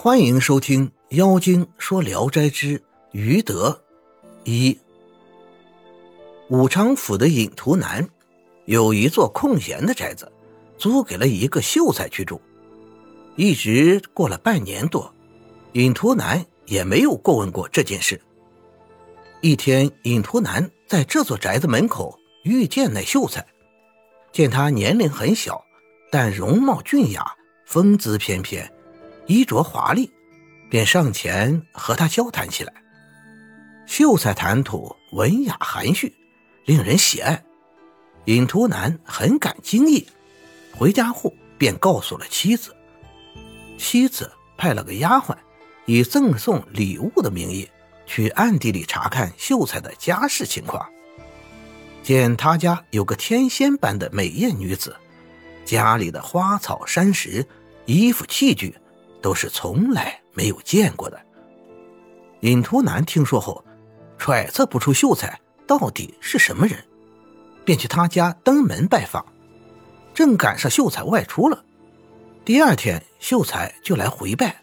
欢迎收听《妖精说聊斋之余德》一。武昌府的隐图南有一座空闲的宅子，租给了一个秀才居住。一直过了半年多，隐图南也没有过问过这件事。一天，隐图南在这座宅子门口遇见那秀才，见他年龄很小，但容貌俊雅，风姿翩翩。衣着华丽，便上前和他交谈起来。秀才谈吐文雅含蓄，令人喜爱。尹图南很感惊异，回家后便告诉了妻子。妻子派了个丫鬟，以赠送礼物的名义，去暗地里查看秀才的家世情况。见他家有个天仙般的美艳女子，家里的花草山石、衣服器具。都是从来没有见过的。尹图南听说后，揣测不出秀才到底是什么人，便去他家登门拜访。正赶上秀才外出了，第二天秀才就来回拜。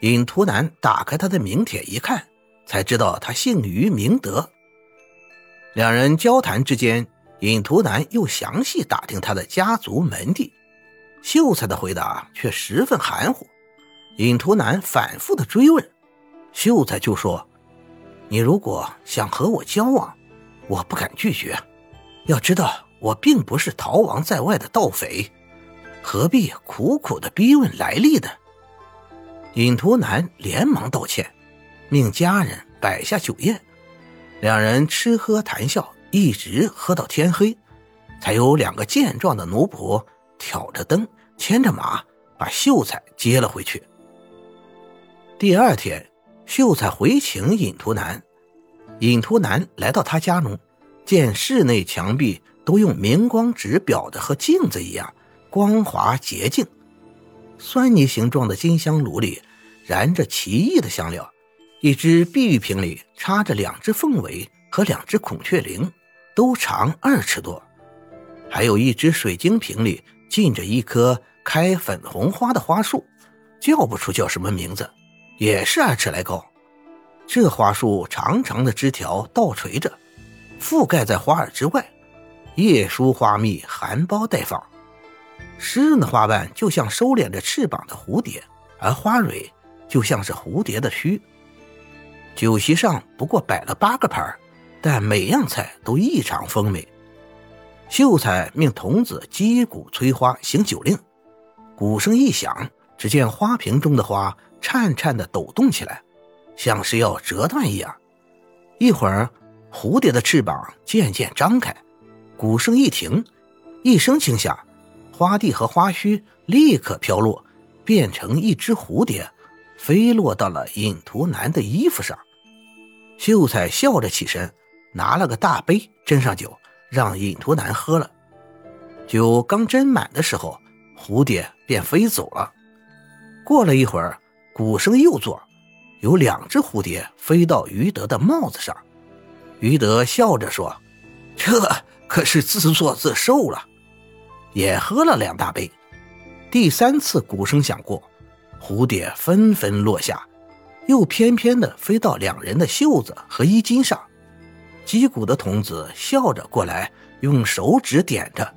尹图南打开他的名帖一看，才知道他姓于明德。两人交谈之间，尹图南又详细打听他的家族门第，秀才的回答却十分含糊。尹图南反复的追问，秀才就说：“你如果想和我交往，我不敢拒绝。要知道，我并不是逃亡在外的盗匪，何必苦苦的逼问来历呢？”尹图南连忙道歉，命家人摆下酒宴，两人吃喝谈笑，一直喝到天黑，才有两个健壮的奴仆挑着灯，牵着马，把秀才接了回去。第二天，秀才回请尹图南。尹图南来到他家中，见室内墙壁都用明光纸裱的，和镜子一样光滑洁净。酸泥形状的金香炉里燃着奇异的香料，一只碧玉瓶里插着两只凤尾和两只孔雀翎，都长二尺多。还有一只水晶瓶里浸着一棵开粉红花的花树，叫不出叫什么名字。也是二尺来高，这花树长长的枝条倒垂着，覆盖在花儿之外，叶疏花密，含苞待放。湿润的花瓣就像收敛着翅膀的蝴蝶，而花蕊就像是蝴蝶的须。酒席上不过摆了八个盘但每样菜都异常丰美。秀才命童子击鼓催花行酒令，鼓声一响，只见花瓶中的花。颤颤的抖动起来，像是要折断一样。一会儿，蝴蝶的翅膀渐渐张开，鼓声一停，一声轻响，花蒂和花须立刻飘落，变成一只蝴蝶，飞落到了尹图南的衣服上。秀才笑着起身，拿了个大杯斟上酒，让尹图南喝了。酒刚斟满的时候，蝴蝶便飞走了。过了一会儿。鼓声又作，有两只蝴蝶飞到于德的帽子上。于德笑着说：“这可是自作自受了。”也喝了两大杯。第三次鼓声响过，蝴蝶纷纷落下，又翩翩地飞到两人的袖子和衣襟上。击鼓的童子笑着过来，用手指点着，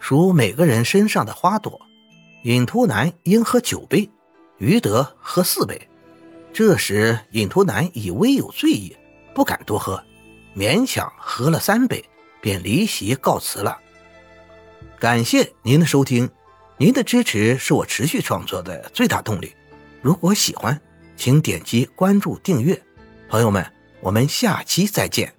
数每个人身上的花朵。尹图南应喝酒杯。于德喝四杯，这时尹图南已微有醉意，不敢多喝，勉强喝了三杯，便离席告辞了。感谢您的收听，您的支持是我持续创作的最大动力。如果喜欢，请点击关注订阅。朋友们，我们下期再见。